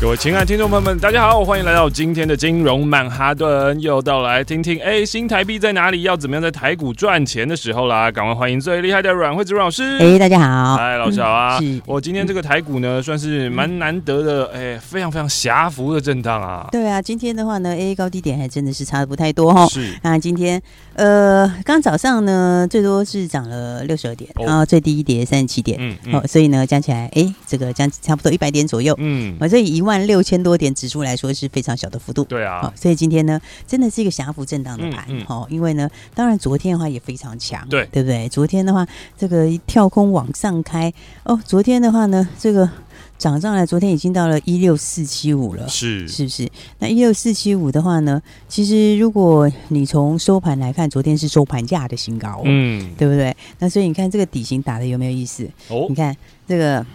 各位亲爱的听众朋友们，大家好，欢迎来到今天的金融曼哈顿，又到来听听哎，新台币在哪里？要怎么样在台股赚钱的时候啦？赶快欢迎最厉害的阮慧子阮老师。哎，大家好，嗨，老师好啊。我今天这个台股呢，算是蛮难得的，哎，非常非常狭幅的震荡啊。对啊，今天的话呢，A 高低点还真的是差的不太多哈。是。那今天呃，刚早上呢，最多是涨了六十二点，然后最低一跌三十七点，嗯，嗯哦，所以呢，加起来，哎，这个将差不多一百点左右，嗯，我这一万。万六千多点指数来说是非常小的幅度，对啊、哦，所以今天呢，真的是一个狭幅震荡的盘，嗯嗯、哦，因为呢，当然昨天的话也非常强，对，对不对？昨天的话，这个一跳空往上开，哦，昨天的话呢，这个涨上来，昨天已经到了一六四七五了，是，是不是？那一六四七五的话呢，其实如果你从收盘来看，昨天是收盘价的新高，嗯，对不对？那所以你看这个底型打的有没有意思？哦，你看这个。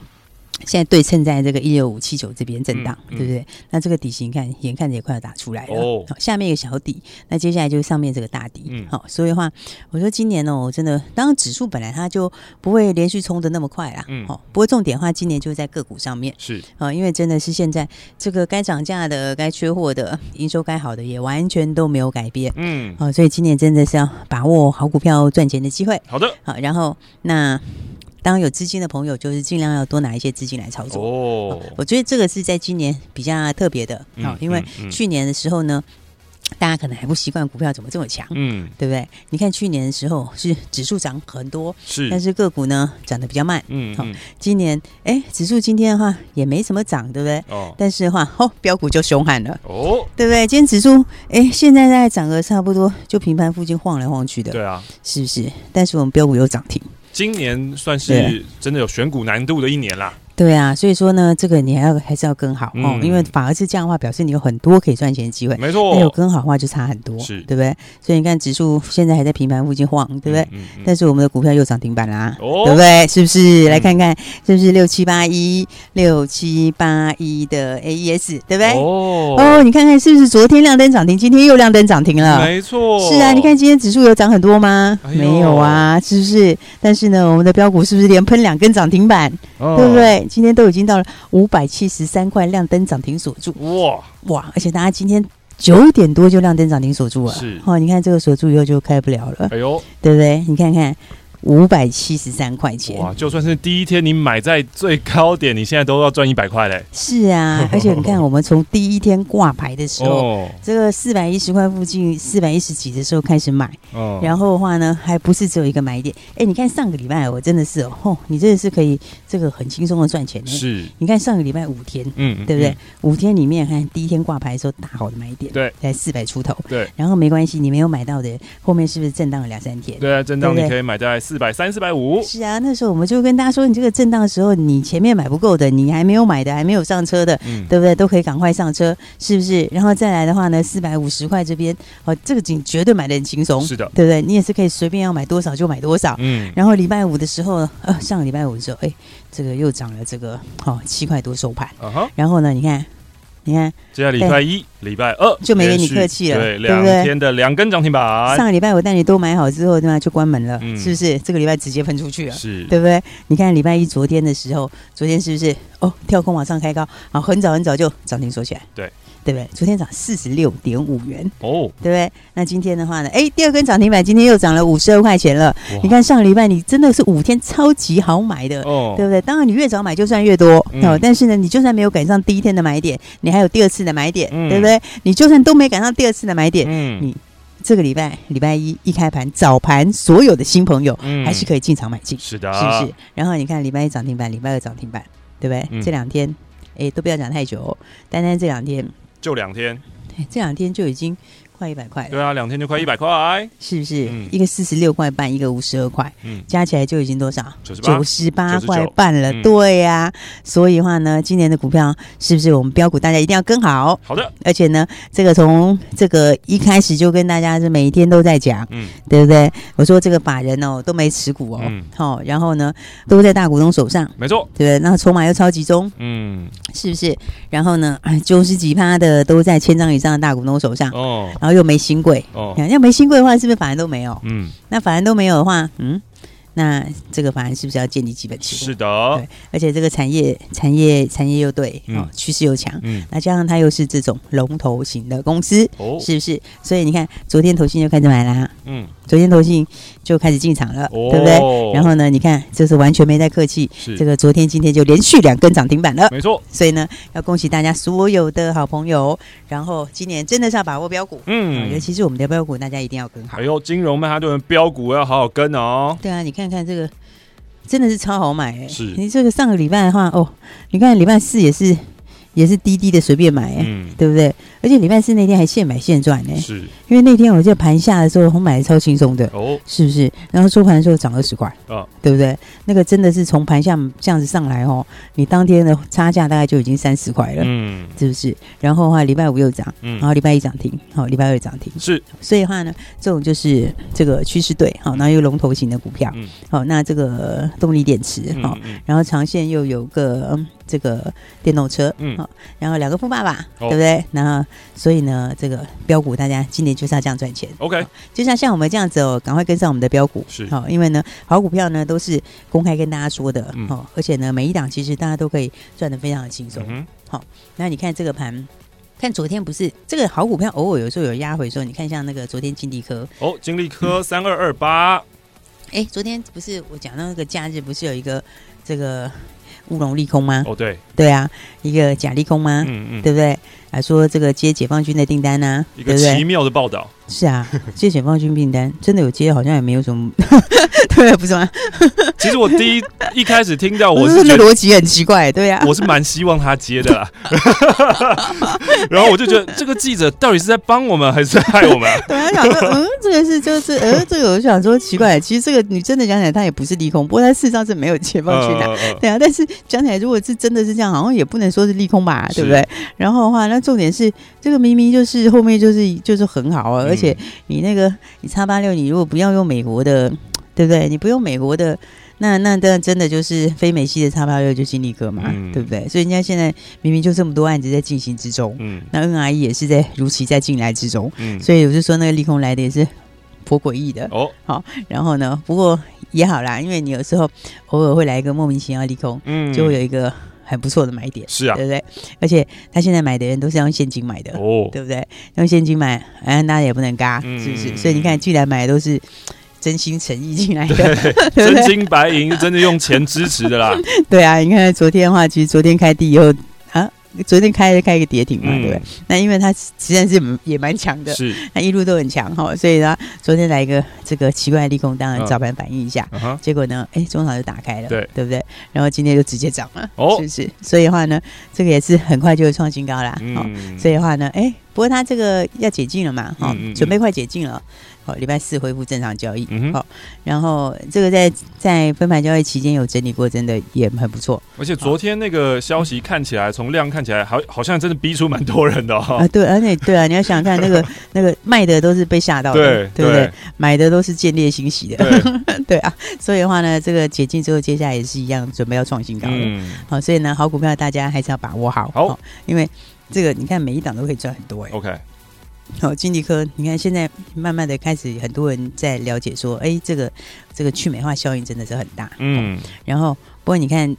现在对称在这个一六五七九这边震荡，嗯嗯、对不对？那这个底型看，眼看着也快要打出来了。哦，下面一个小底，那接下来就是上面这个大底。嗯，好，所以的话，我说今年哦，我真的，当然指数本来它就不会连续冲的那么快啦。嗯，好，不过重点的话，今年就是在个股上面。是啊，因为真的是现在这个该涨价的、该缺货的、营收该好的，也完全都没有改变。嗯，好，所以今年真的是要把握好股票赚钱的机会。好的，好，然后那。当有资金的朋友，就是尽量要多拿一些资金来操作。哦，我觉得这个是在今年比较特别的，好、嗯，因为去年的时候呢。大家可能还不习惯股票怎么这么强，嗯，对不对？你看去年的时候是指数涨很多，是，但是个股呢涨得比较慢，嗯，好、嗯哦，今年哎，指数今天的话也没什么涨，对不对？哦，但是的话，哦，标股就凶悍了，哦，对不对？今天指数哎，现在在涨个差不多，就平盘附近晃来晃去的，对啊，是不是？但是我们标股有涨停，今年算是真的有选股难度的一年啦。对啊，所以说呢，这个你还要还是要跟好哦，因为反而是这样的话，表示你有很多可以赚钱的机会。没错，没有跟好的话就差很多，是对不对？所以你看指数现在还在平盘附近晃，对不对？但是我们的股票又涨停板啦，对不对？是不是？来看看是不是六七八一六七八一的 AES，对不对？哦哦，你看看是不是昨天亮灯涨停，今天又亮灯涨停了？没错，是啊。你看今天指数有涨很多吗？没有啊，是不是？但是呢，我们的标股是不是连喷两根涨停板？对不对？今天都已经到了五百七十三块，亮灯涨停锁住哇哇！而且大家今天九点多就亮灯涨停锁住了，是哦，你看这个锁住以后就开不了了，哎呦，对不对？你看看。五百七十三块钱哇！就算是第一天你买在最高点，你现在都要赚一百块嘞。是啊，而且你看，我们从第一天挂牌的时候，哦、这个四百一十块附近，四百一十几的时候开始买，哦、然后的话呢，还不是只有一个买点。哎，你看上个礼拜我真的是哦，你真的是可以这个很轻松的赚钱的。是，你看上个礼拜五天，嗯，对不对？嗯、五天里面看第一天挂牌的时候大好的买点，对，在四百出头，对。然后没关系，你没有买到的，后面是不是震荡了两三天？对啊，震荡你可以买在四。四百三、四百五，是啊，那时候我们就跟大家说，你这个震荡的时候，你前面买不够的，你还没有买的，还没有上车的，嗯，对不对？都可以赶快上车，是不是？然后再来的话呢，四百五十块这边，哦，这个景绝对买的很轻松，是的，对不对？你也是可以随便要买多少就买多少，嗯。然后礼拜五的时候，呃，上个礼拜五的时候，哎，这个又涨了这个，哦，七块多收盘，然后呢，你看。你看，这下来礼拜一、礼拜二就没跟你客气了，对，两天的两根涨停板。上个礼拜我带你都买好之后，对吧？就关门了，是不是？这个礼拜直接喷出去了，是，对不对？你看礼拜一昨天的时候，昨天是不是？哦，跳空往上开高，好，很早很早就涨停锁起来，对。对不对？昨天涨四十六点五元哦，对不对？那今天的话呢？哎，第二根涨停板，今天又涨了五十二块钱了。你看上个礼拜你真的是五天超级好买的，哦，对不对？当然你越早买就算越多，嗯、哦。但是呢，你就算没有赶上第一天的买点，你还有第二次的买点，嗯、对不对？你就算都没赶上第二次的买点，嗯，你这个礼拜礼拜一一开盘早盘，所有的新朋友还是可以进场买进，是的，是不是？然后你看礼拜一涨停板，礼拜二涨停板，对不对？嗯、这两天哎，都不要讲太久，单单这两天。就两天，这两天就已经快一百块。对啊，两天就快一百块，是不是？嗯、一个四十六块半，一个五十二块，嗯，加起来就已经多少？九十八块半了。嗯、对呀、啊，所以的话呢，今年的股票是不是我们标股大家一定要跟好？好的。而且呢，这个从这个一开始就跟大家是每一天都在讲，嗯，对不对？我说这个法人哦都没持股哦，嗯，好，然后呢都在大股东手上，没错，对不对？那筹码又超集中，嗯，是不是？然后呢，九十几趴的都在千张以上的大股东手上，哦，然后又没新贵，哦，要没新贵的话，是不是法人都没有？嗯，那法人都没有的话，嗯。那这个法人是不是要建立基本持股？是的，对，而且这个产业产业产业又对，嗯、哦，趋势又强，嗯，那加上它又是这种龙头型的公司，哦，是不是？所以你看，昨天投信就开始买啦，嗯。昨天投信就开始进场了，哦、对不对？然后呢，你看这是完全没在客气，是这个昨天今天就连续两根涨停板了，没错。所以呢，要恭喜大家所有的好朋友。然后今年真的是要把握标股，嗯，尤其是我们的标股，大家一定要跟好。哎呦，金融曼哈顿的标股要好好跟哦。对啊，你看看这个，真的是超好买哎。是你这个上个礼拜的话，哦，你看礼拜四也是。也是滴滴的随便买，哎，嗯，对不对？而且礼拜四那天还现买现赚呢，是。因为那天我记得盘下的时候，我买的超轻松的，哦，是不是？然后收盘的时候涨二十块，啊，对不对？那个真的是从盘下这样子上来哦，你当天的差价大概就已经三十块了，嗯，是不是？然后的话，礼拜五又涨，然后礼拜一涨停，好，礼拜二涨停，是。所以的话呢，这种就是这个趋势对，好，然后又龙头型的股票，好，那这个动力电池，好，然后长线又有个。这个电动车，嗯，哦，然后两个富爸爸，哦、对不对？然后，所以呢，这个标股大家今年就是要这样赚钱。OK，就像像我们这样子哦，赶快跟上我们的标股，是。好，因为呢，好股票呢都是公开跟大家说的，好、嗯，而且呢，每一档其实大家都可以赚的非常的轻松。嗯、好，那你看这个盘，看昨天不是这个好股票，偶尔有时候有压回，说你看像那个昨天金利科，哦，金利科三二二八，哎，昨天不是我讲到那个假日，不是有一个这个。乌龙利空吗？哦，对，对啊，一个假利空吗？嗯嗯，对不对？还说这个接解放军的订单呢，一个奇妙的报道。是啊，接解放军订单真的有接，好像也没有什么 对，不是吗？其实我第一一开始听到，我是觉得逻辑很奇怪，对呀，我是蛮希望他接的啦。然后我就觉得这个记者到底是在帮我们还是在害我们？对啊，想说，嗯，这个是就是，呃，这个我想说奇怪，其实这个你真的讲起来，他也不是利空，不过他事实上是没有解放军的，对啊。但是讲起来，如果是真的是这样，好像也不能说是利空吧，对不对？然后的话，那重点是这个明明就是后面就是就是很好啊。而且你那个你叉八六，你如果不要用美国的，对不对？你不用美国的，那那那真的就是非美系的叉八六就金利哥嘛，嗯、对不对？所以人家现在明明就这么多案子在进行之中，嗯，那 NRE 也是在如期在进来之中，嗯，所以我就说那个利空来的也是颇诡异的哦。好，然后呢，不过也好啦，因为你有时候偶尔会来一个莫名其妙利空，嗯，就会有一个。很不错的买点，是啊，对不对？而且他现在买的人都是用现金买的，哦，对不对？用现金买，哎，那也不能嘎，嗯、是不是？所以你看，既然买的都是真心诚意进来的，真金白银，真的用钱支持的啦。对啊，你看昨天的话，其实昨天开地以后。昨天开开一个跌停嘛，对不对？那因为它实际上是也蛮强的，是那一路都很强哈，所以呢，昨天来一个这个奇怪的利空，当然早盘反应一下，结果呢，哎，中场就打开了，对对不对？然后今天就直接涨了，哦，是不是？所以的话呢，这个也是很快就会创新高啦。好，所以的话呢，哎，不过它这个要解禁了嘛，哈，准备快解禁了。好，礼拜四恢复正常交易。嗯、好，然后这个在在分盘交易期间有整理过，真的也很不错。而且昨天那个消息看起来，从量看起来好，好好像真的逼出蛮多人的哈、哦。啊，对，而且对啊，你要想想看，那个 那个卖的都是被吓到的，对，对不对？对买的都是见猎欣喜的，对，对啊。所以的话呢，这个解禁之后，接下来也是一样，准备要创新高了。嗯、好，所以呢，好股票大家还是要把握好。好，因为这个你看每一档都可以赚很多哎。OK。好，金利科，你看现在慢慢的开始，很多人在了解说，哎，这个这个去美化效应真的是很大。嗯，然后不过你看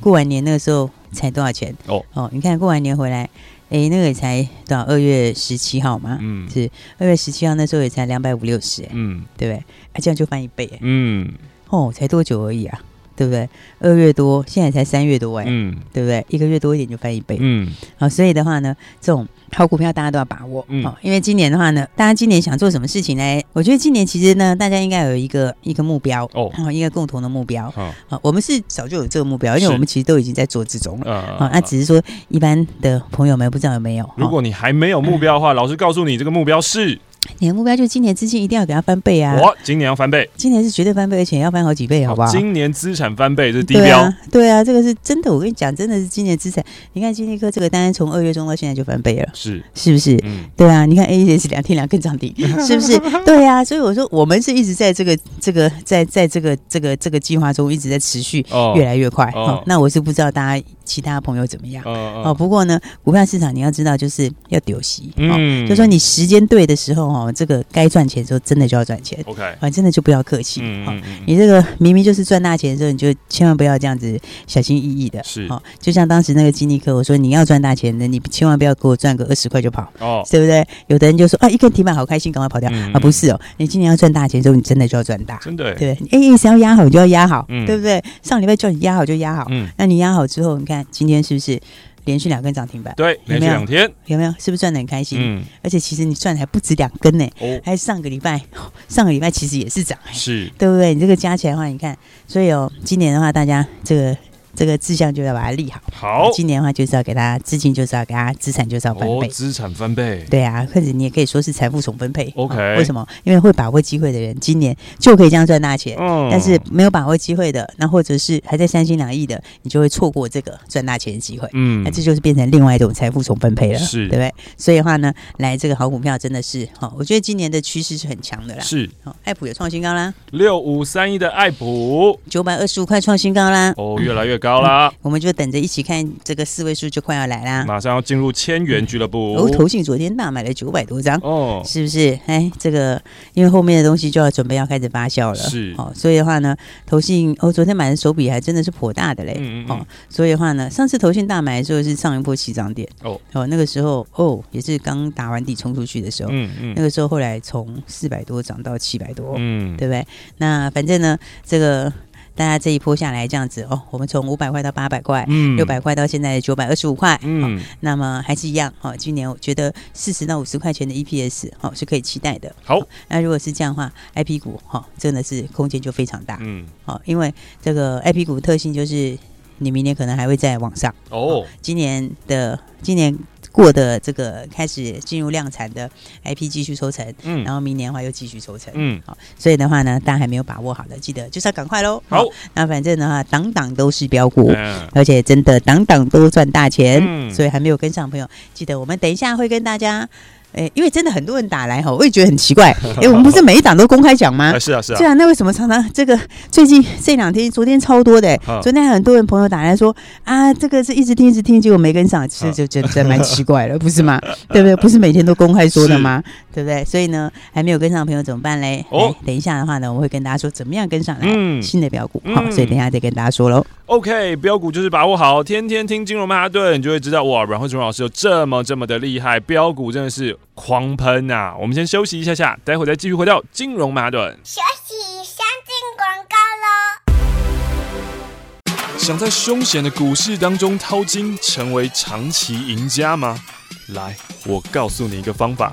过完年那个时候才多少钱？哦哦，你看过完年回来，哎，那个也才多少？二月十七号嘛，嗯，是二月十七号那时候也才两百五六十，嗯，对不对？啊，这样就翻一倍，嗯，哦，才多久而已啊？对不对？二月多，现在才三月多哎，嗯，对不对？一个月多一点就翻一倍，嗯，好，所以的话呢，这种好股票大家都要把握，嗯，因为今年的话呢，大家今年想做什么事情呢？我觉得今年其实呢，大家应该有一个一个目标哦，一个共同的目标，好，我们是早就有这个目标，因为我们其实都已经在做之中了，好，那只是说一般的朋友们不知道有没有。如果你还没有目标的话，老师告诉你，这个目标是。你的目标就是今年资金一定要给它翻倍啊！我，今年要翻倍，今年是绝对翻倍，而且要翻好几倍，好不好？今年资产翻倍这是低标。对啊，对啊，这个是真的。我跟你讲，真的是今年资产。你看金立科这个单从二月中到现在就翻倍了，是是不是？嗯，对啊。你看 AES 两天两根涨停，是不是？对啊。所以我说，我们是一直在这个这个在在这个这个这个计划中一直在持续越来越快。哦，那我是不知道大家其他朋友怎么样。哦，不过呢，股票市场你要知道，就是要丢息。嗯，就说你时间对的时候，哦，这个该。赚钱的时候真的就要赚钱，OK，啊，真的就不要客气。嗯嗯嗯，你这个明明就是赚大钱的时候，你就千万不要这样子小心翼翼的。是，哦，就像当时那个金立科，我说你要赚大钱的，你千万不要给我赚个二十块就跑，哦，对不对？有的人就说啊，一根停板好开心，赶快跑掉啊，不是哦，你今年要赚大钱的时候，你真的就要赚大，真的，对不对？哎，想要压好你就要压好，对不对？上礼拜叫你压好就压好，嗯，那你压好之后，你看今天是不是？连续两根涨停板，对，连续两天有没有？是不是赚的很开心？嗯，而且其实你赚的还不止两根呢，哦，还上个礼拜，上个礼拜其实也是涨，是，对不对？你这个加起来的话，你看，所以哦，今年的话，大家这个。这个志向就要把它立好。好，今年的话就是要给他资金，就是要给他资产，就是要翻倍。资产翻倍。对啊，或者你也可以说是财富重分配。OK，为什么？因为会把握机会的人，今年就可以这样赚大钱。嗯。但是没有把握机会的，那或者是还在三心两意的，你就会错过这个赚大钱的机会。嗯。那这就是变成另外一种财富重分配了，是，对不对？所以的话呢，来这个好股票真的是哈，我觉得今年的趋势是很强的啦。是。好，爱普也创新高啦。六五三一的爱普，九百二十五块创新高啦。哦，越来越高啦。嗯、我们。就等着一起看这个四位数就快要来啦，马上要进入千元俱乐部。哦，投信昨天大买了九百多张哦，是不是？哎，这个因为后面的东西就要准备要开始发酵了，是哦。所以的话呢，投信哦，昨天买的手笔还真的是颇大的嘞，嗯嗯。所以的话呢，上次投信大买的时候是上一波起涨点哦哦，那个时候哦也是刚打完底冲出去的时候，嗯嗯，那个时候后来从四百多涨到七百多，嗯，对不对？那反正呢，这个。大家这一波下来这样子哦，我们从五百块到八百块，嗯，六百块到现在九百二十五块，嗯、哦，那么还是一样哈、哦。今年我觉得四十到五十块钱的 EPS 哦是可以期待的。好，那如果是这样的话，IP 股哈、哦、真的是空间就非常大，嗯，好、哦，因为这个 IP 股特性就是你明年可能还会再往上哦，哦。今年的今年。过的这个开始进入量产的 IP 继续抽成，嗯，然后明年的话又继续抽成，嗯，好，所以的话呢，大家还没有把握好的，记得就是要赶快喽。好，那反正的话，档档都是标股，嗯，而且真的档档都赚大钱，嗯，所以还没有跟上朋友，记得我们等一下会跟大家。哎，因为真的很多人打来哈，我也觉得很奇怪。哎，我们不是每一档都公开讲吗？是啊，是啊。对啊，那为什么常常这个最近这两天，昨天超多的？昨天很多人朋友打来说啊，这个是一直听一直听，结果没跟上，其实就真的蛮奇怪了，不是吗？对不对？不是每天都公开说的吗？对不对？所以呢，还没有跟上的朋友怎么办嘞？哦，等一下的话呢，我会跟大家说怎么样跟上来嗯新的标股。好，所以等一下再跟大家说喽。OK，标股就是把握好，天天听金融曼哈顿，你就会知道哇，阮慧慈老师有这么这么的厉害，标股真的是。狂喷啊！我们先休息一下下，待会再继续回到金融曼哈顿。休息，先进广告喽。想在凶险的股市当中淘金，成为长期赢家吗？来，我告诉你一个方法。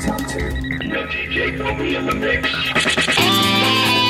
Top to No DJ, put me in the mix.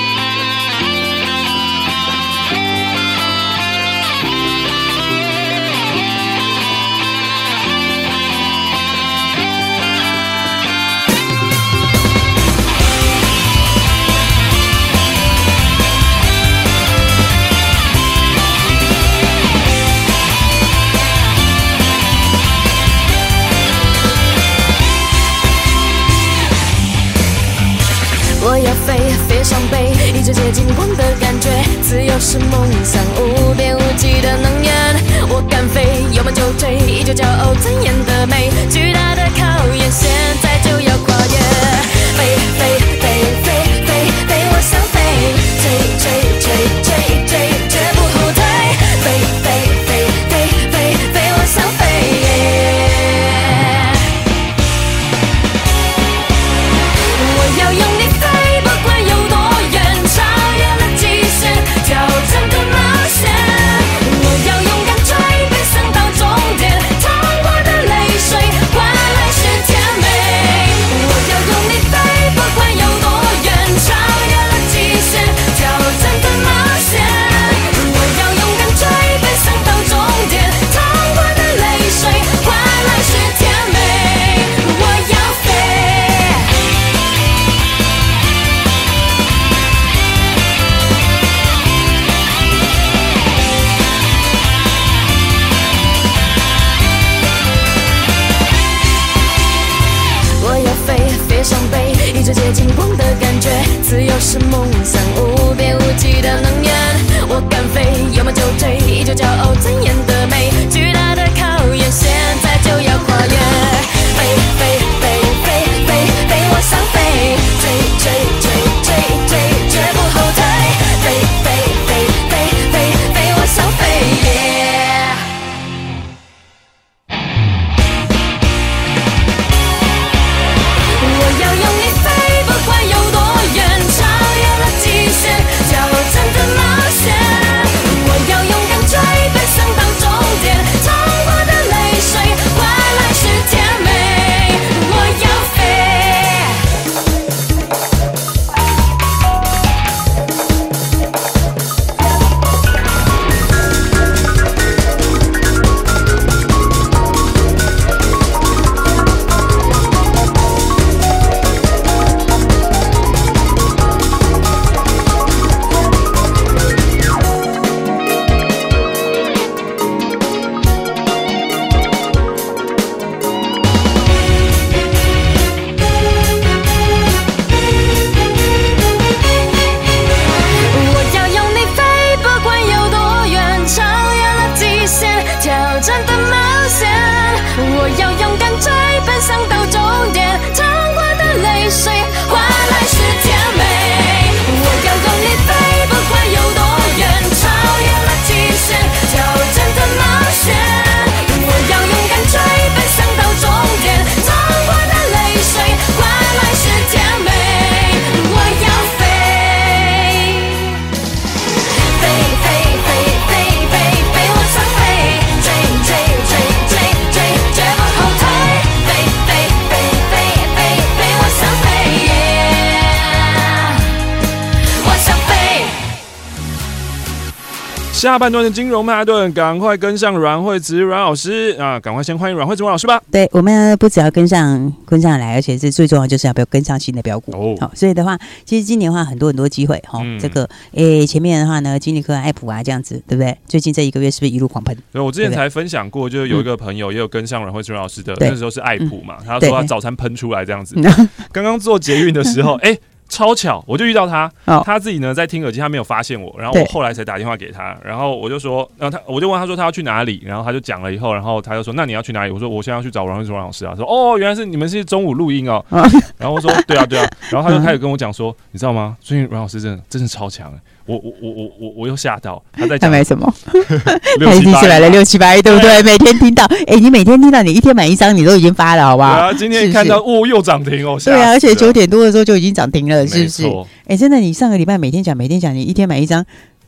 下半段的金融曼哈顿，赶快跟上阮慧慈阮老师啊！赶快先欢迎阮慧慈阮老师吧。对，我们不只要跟上跟上来，而且是最重要，就是要不要跟上新的标股。哦，好，所以的话，其实今年的话很多很多机会哈。嗯、这个诶、欸，前面的话呢，金立科、爱普啊这样子，对不对？最近这一个月是不是一路狂喷？对，我之前才分享过，就是有一个朋友也有跟上阮慧慈阮老师的，那时候是爱普嘛，他说他早餐喷出来这样子。刚刚做捷运的时候，哎、欸。超巧，我就遇到他，他自己呢在听耳机，他没有发现我，然后我后来才打电话给他，然后我就说，然后他我就问他说他要去哪里，然后他就讲了以后，然后他就说那你要去哪里？我说我现在要去找阮蕙慈老师啊，说哦原来是你们是中午录音哦，然后我说对啊对啊，然后他就开始跟我讲说，你知道吗？最近阮老师真的真的超强。我我我我我我又吓到，他在讲他买什么？他已经是买了六七八亿，对不对？每天听到，哎，你每天听到，你一天买一张，你都已经发了，好不好？啊，今天看到哦，又涨停哦，对啊，而且九点多的时候就已经涨停了，是不是？哎，真的，你上个礼拜每天讲，每天讲，你一天买一张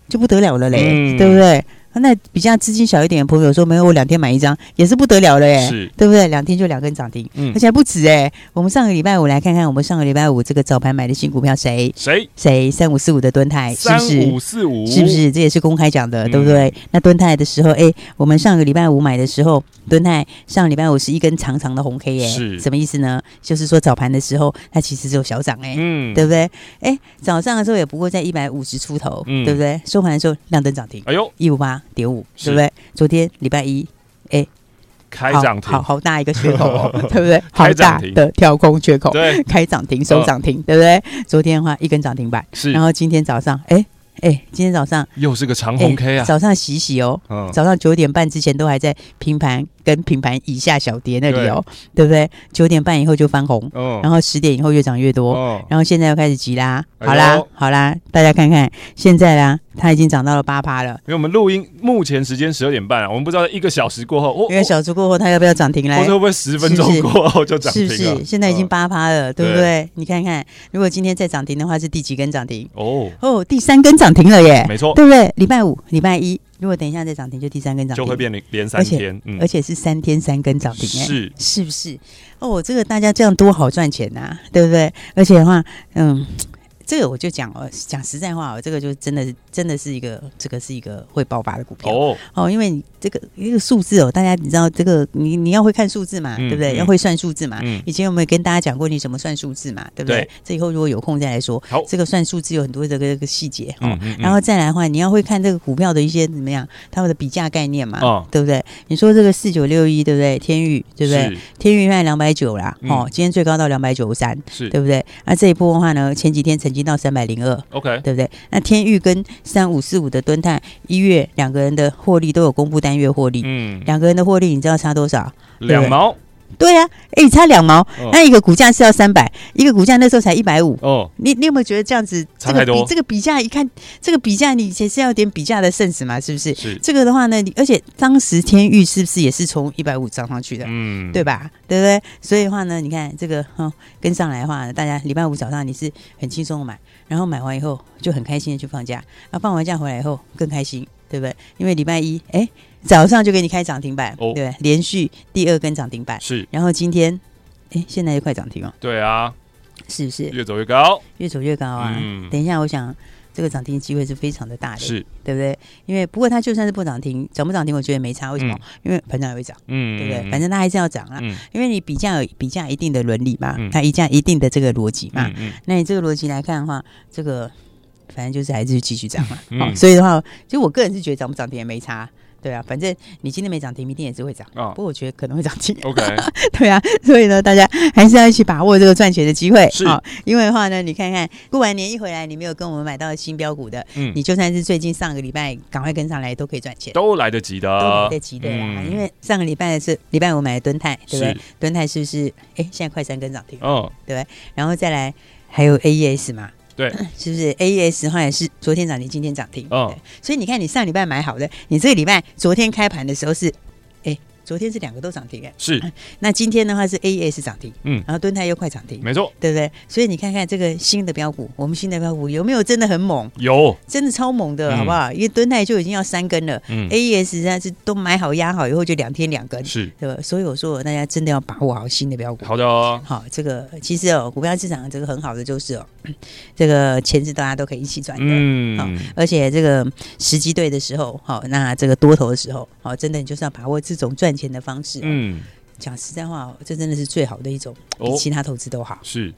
就不得了了嘞，对不对？那比较资金小一点的朋友说，没有，我两天买一张也是不得了了哎，是对不对？两天就两根涨停，嗯，而且还不止哎。我们上个礼拜五来看看，我们上个礼拜五这个早盘买的新股票谁？谁谁？三五四五的敦泰，是不是？三五四五，是不是？这也是公开讲的，对不对？那敦泰的时候，哎，我们上个礼拜五买的时候，敦泰上个礼拜五是一根长长的红 K 耶，是什么意思呢？就是说早盘的时候，它其实只有小涨哎，嗯，对不对？哎，早上的时候也不过在一百五十出头，嗯对不对？收盘的时候亮灯涨停，哎呦，一五八点五，对不对？昨天礼拜一，哎，开涨停，好好大一个缺口哦，对不对？好大的跳空缺口，对，开涨停收涨停，对不对？昨天的话一根涨停板，是，然后今天早上，哎。哎，今天早上又是个长红 K 啊！早上洗洗哦，嗯、早上九点半之前都还在平盘跟平盘以下小跌那里哦，对，对不对？九点半以后就翻红，嗯、然后十点以后越涨越多，嗯、然后现在又开始急啦，好啦，哎、好啦，大家看看现在啦。它已经涨到了八趴了，因为我们录音目前时间十二点半啊，我们不知道一个小时过后，一个小时过后它要不要涨停来？或者会不会十分钟过后就涨停了？是不是？现在已经八趴了，对不对？你看看，如果今天再涨停的话，是第几根涨停？哦哦，第三根涨停了耶！没错，对不对？礼拜五、礼拜一，如果等一下再涨停，就第三根涨停，就会变连连三天，而且是三天三根涨停，是是不是？哦，这个大家这样多好赚钱呐，对不对？而且的话，嗯。这个我就讲哦，讲实在话哦，这个就真的是真的是一个，这个是一个会爆发的股票哦哦，因为你这个一个数字哦，大家你知道这个你你要会看数字嘛，嗯、对不对？嗯、要会算数字嘛。嗯、以前有没有跟大家讲过你怎么算数字嘛？对不对？对这以后如果有空再来说。好，这个算数字有很多这个这个细节哦。然后再来的话，你要会看这个股票的一些怎么样，它们的比价概念嘛，哦、对不对？你说这个四九六一对不对？天宇对不对？是天钰卖两百九啦，哦，今天最高到两百九十三，是对不对？那这一波的话呢，前几天曾经到三百零二。OK，对不对？那天域跟三五四五的敦泰一月两个人的获利都有公布单月获利，嗯，两个人的获利你知道差多少？两毛。对呀、啊，哎，差两毛，哦、那一个股价是要三百，一个股价那时候才一百五。哦，你你有没有觉得这样子？这个比这个比价一看，这个比价你也是要有点比价的 sense 嘛，是不是？是。这个的话呢，而且当时天域是不是也是从一百五涨上去的？嗯，对吧？对不对？所以的话呢，你看这个哈、哦、跟上来的话，大家礼拜五早上你是很轻松的买，然后买完以后就很开心的去放假，那放完假回来以后更开心，对不对？因为礼拜一哎。早上就给你开涨停板，哦、对，连续第二根涨停板是，然后今天，哎，现在就快涨停了，对啊，是不是越走越高？越走越高啊！嗯、等一下，我想这个涨停机会是非常的大的，是对不对？因为不过它就算是不涨停，涨不涨停，我觉得没差。为什么？嗯、因为盘涨也会涨，嗯，对不对？反正它还是要涨啊，嗯、因为你比价有比价一定的伦理嘛，嗯、它一价一定的这个逻辑嘛，嗯嗯、那你这个逻辑来看的话，这个反正就是还是继续涨嘛。所以的话，其实我个人是觉得涨不涨停也没差。对啊，反正你今天没涨停，明天也是会涨。哦，不过我觉得可能会涨停。OK，对啊，所以呢，大家还是要一起把握这个赚钱的机会。是，因为的话呢，你看看过完年一回来，你没有跟我们买到新标股的，嗯，你就算是最近上个礼拜赶快跟上来，都可以赚钱，都来得及的，都来得及的啦。因为上个礼拜是礼拜五买的敦泰，对不对？敦泰是不是？哎，现在快三根涨停，哦，对不对？然后再来还有 AES 嘛。对，是不是 AES 的话也是昨天涨停，今天涨停？哦，所以你看，你上礼拜买好的，你这个礼拜昨天开盘的时候是。哎昨天是两个都涨停哎，是。那今天的话是 AES 涨停，嗯，然后敦泰又快涨停，没错，对不对？所以你看看这个新的标股，我们新的标股有没有真的很猛？有，真的超猛的，好不好？因为敦泰就已经要三根了，嗯，AES 实在是都买好压好以后就两天两根，是，对吧？所以我说大家真的要把握好新的标股。好的哦，好，这个其实哦，股票市场这个很好的就是哦，这个钱是大家都可以一起赚的，嗯，好，而且这个时机对的时候，好，那这个多头的时候，好，真的你就是要把握这种赚钱的方式，嗯。嗯，讲实在话，这真的是最好的一种，比其他投资都好。哦、是，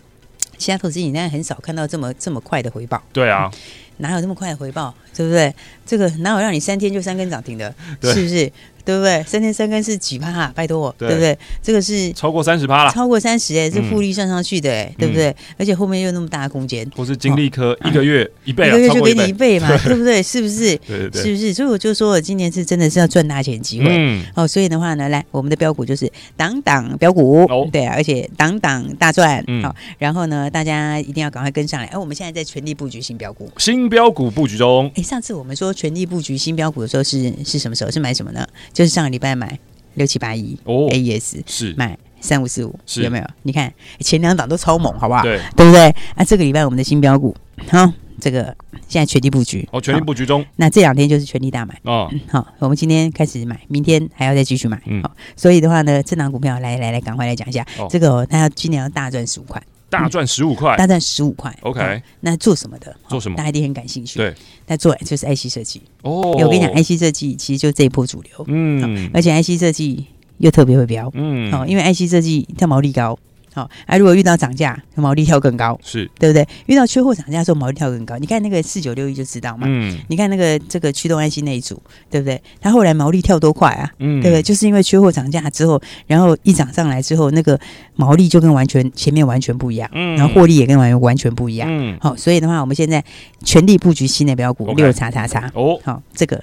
其他投资你现在很少看到这么这么快的回报。对啊，哪有这么快的回报？对不对？这个哪有让你三天就三根涨停的？是不是？对不对？三天三更是几趴啊？拜托我，对不对？这个是超过三十趴了，超过三十哎，这复利算上去的哎，对不对？而且后面又那么大的空间，或是金利科一个月一倍，一个月就给你一倍嘛，对不对？是不是？对对是不是？所以我就说，今年是真的是要赚大钱机会。嗯，哦，所以的话呢，来我们的标股就是挡挡标股，对啊，而且挡挡大赚。好，然后呢，大家一定要赶快跟上来。哎，我们现在在全力布局新标股，新标股布局中。哎，上次我们说全力布局新标股的时候是是什么时候？是买什么呢？就是上个礼拜买。六七八一哦，AES 是买三五四五，是有没有？你看前两档都超猛，好不好？对，对不对？啊，这个礼拜我们的新标股，好，这个现在全力布局哦，全力布局中。那这两天就是全力大买哦。好，我们今天开始买，明天还要再继续买。嗯，好，所以的话呢，这档股票来来来，赶快来讲一下这个，它要今年要大赚十五块，大赚十五块，大赚十五块。OK，那做什么的？做什么？大家一定很感兴趣。对，那做就是 IC 设计哦。我跟你讲，IC 设计其实就这一波主流。嗯，而且 IC 设计。又特别会飙，嗯，哦，因为 IC 设计它毛利高，好，啊，如果遇到涨价，毛利跳更高，是对不对？遇到缺货涨价的时候，毛利跳更高。你看那个四九六一就知道嘛。嗯。你看那个这个驱动安心那一组，对不对？它后来毛利跳多快啊？嗯。对不对？就是因为缺货涨价之后，然后一涨上来之后，那个毛利就跟完全前面完全不一样。嗯。然后获利也跟完全完全不一样。嗯。好，所以的话，我们现在全力布局新的标股六叉叉叉。哦。好，这个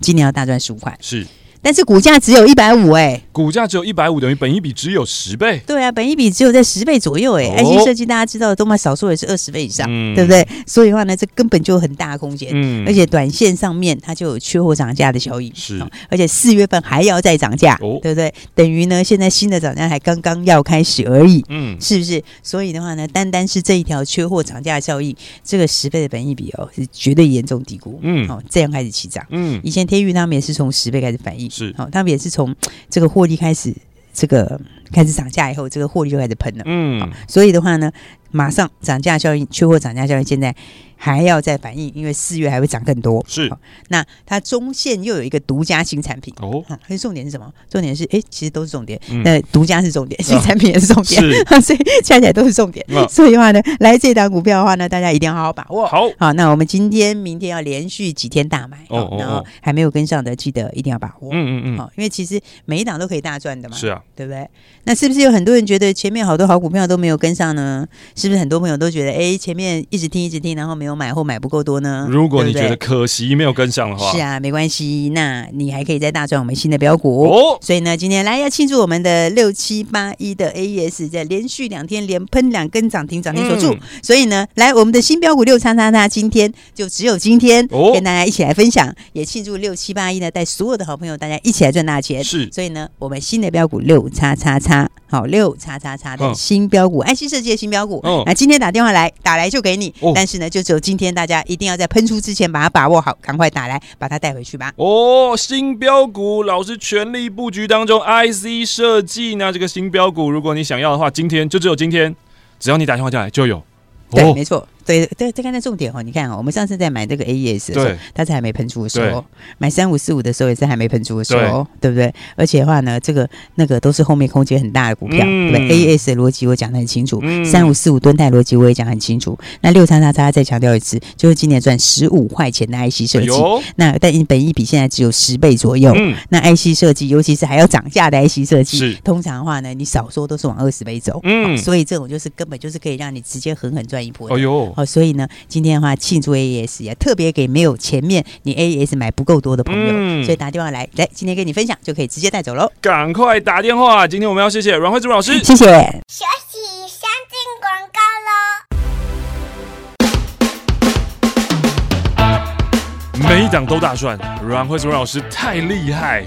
今年要大赚十五块。是。但是股价只有一百五哎，股价只有一百五，等于本一比只有十倍。对啊，本一比只有在十倍左右哎。IC、哦、设计大家知道，动漫少数也是二十倍以上，嗯、对不对？所以的话呢，这根本就有很大的空间。嗯，而且短线上面它就有缺货涨价的效应。是，而且四月份还要再涨价，哦、对不对？等于呢，现在新的涨价还刚刚要开始而已。嗯，是不是？所以的话呢，单单是这一条缺货涨价的效应，这个十倍的本一比哦，是绝对严重低估。嗯，好，这样开始起涨。嗯，以前天宇他们也是从十倍开始反应。是，好，他们也是。从这个获利开始，这个开始涨价以后，这个获利就开始喷了。嗯，所以的话呢，马上涨价效应、缺货涨价效应，现在。还要再反应，因为四月还会涨更多。是，那它中线又有一个独家新产品哦。所以重点是什么？重点是，哎，其实都是重点。那独家是重点，新产品也是重点，所以加起来都是重点。所以的话呢，来这档股票的话呢，大家一定要好好把握。好，好，那我们今天、明天要连续几天大买哦。然后还没有跟上的，记得一定要把握。嗯嗯嗯。好，因为其实每一档都可以大赚的嘛。是啊，对不对？那是不是有很多人觉得前面好多好股票都没有跟上呢？是不是很多朋友都觉得，哎，前面一直听一直听，然后没有买或买不够？多呢？如果你觉得可惜没有跟上的话，是啊，没关系，那你还可以再大赚我们新的标股哦。所以呢，今天来要庆祝我们的六七八一的 AES 在连续两天连喷两根涨停，涨停锁住。嗯、所以呢，来我们的新标股六叉叉叉，今天就只有今天、哦、跟大家一起来分享，也庆祝六七八一呢带所有的好朋友大家一起来赚大钱。是，所以呢，我们新的标股六叉叉叉，好六叉叉叉的新标股爱心设计的新标股。那、哦、今天打电话来，打来就给你。哦、但是呢，就只有今天大家一。定要在喷出之前把它把握好，赶快打来把它带回去吧。哦，新标股老师全力布局当中，IC 设计呢，这个新标股，如果你想要的话，今天就只有今天，只要你打电话进来就有。对，哦、没错。对对，这刚才重点哦，你看哦，我们上次在买这个 AES 的时候，对它是还没喷出的时候；对买三五四五的时候也是还没喷出的时候，对，对不对？而且的话呢，这个那个都是后面空间很大的股票，嗯、对不对？AES 的逻辑我讲得很清楚，三五四五吨泰逻辑我也讲很清楚。那六叉叉叉再强调一次，就是今年赚十五块钱的 IC 设计，哎、那但你本益比现在只有十倍左右。嗯、那 IC 设计，尤其是还要涨价的 IC 设计，通常的话呢，你少说都是往二十倍走。嗯、哦，所以这种就是根本就是可以让你直接狠狠赚一波。哎呦，哦，所以呢。今天的话庆祝 AES 也特别给没有前面你 AES 买不够多的朋友，嗯、所以打电话来，来今天跟你分享就可以直接带走喽。赶快打电话！今天我们要谢谢阮慧珠老师，谢谢。休息，先进广告喽。每一档都大赚，阮慧珠老师太厉害。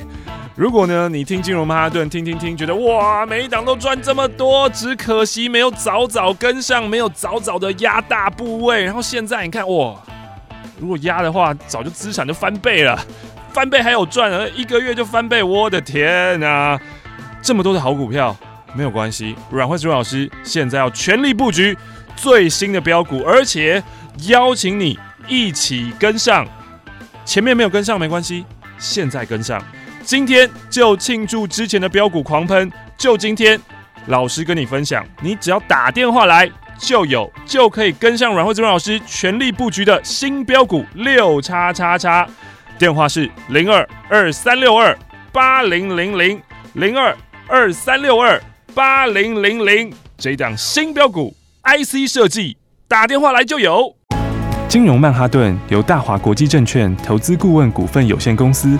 如果呢，你听金融曼哈顿，听听听，觉得哇，每一档都赚这么多，只可惜没有早早跟上，没有早早的压大部位。然后现在你看哇，如果压的话，早就资产就翻倍了，翻倍还有赚，而一个月就翻倍，我的天啊！这么多的好股票没有关系，阮慧珠老师现在要全力布局最新的标股，而且邀请你一起跟上。前面没有跟上没关系，现在跟上。今天就庆祝之前的标股狂喷，就今天，老师跟你分享，你只要打电话来就有，就可以跟上阮慧珠老师全力布局的新标股六叉叉叉，电话是零二二三六二八零零零零二二三六二八零零零，这档新标股 IC 设计，打电话来就有。金融曼哈顿由大华国际证券投资顾问股份有限公司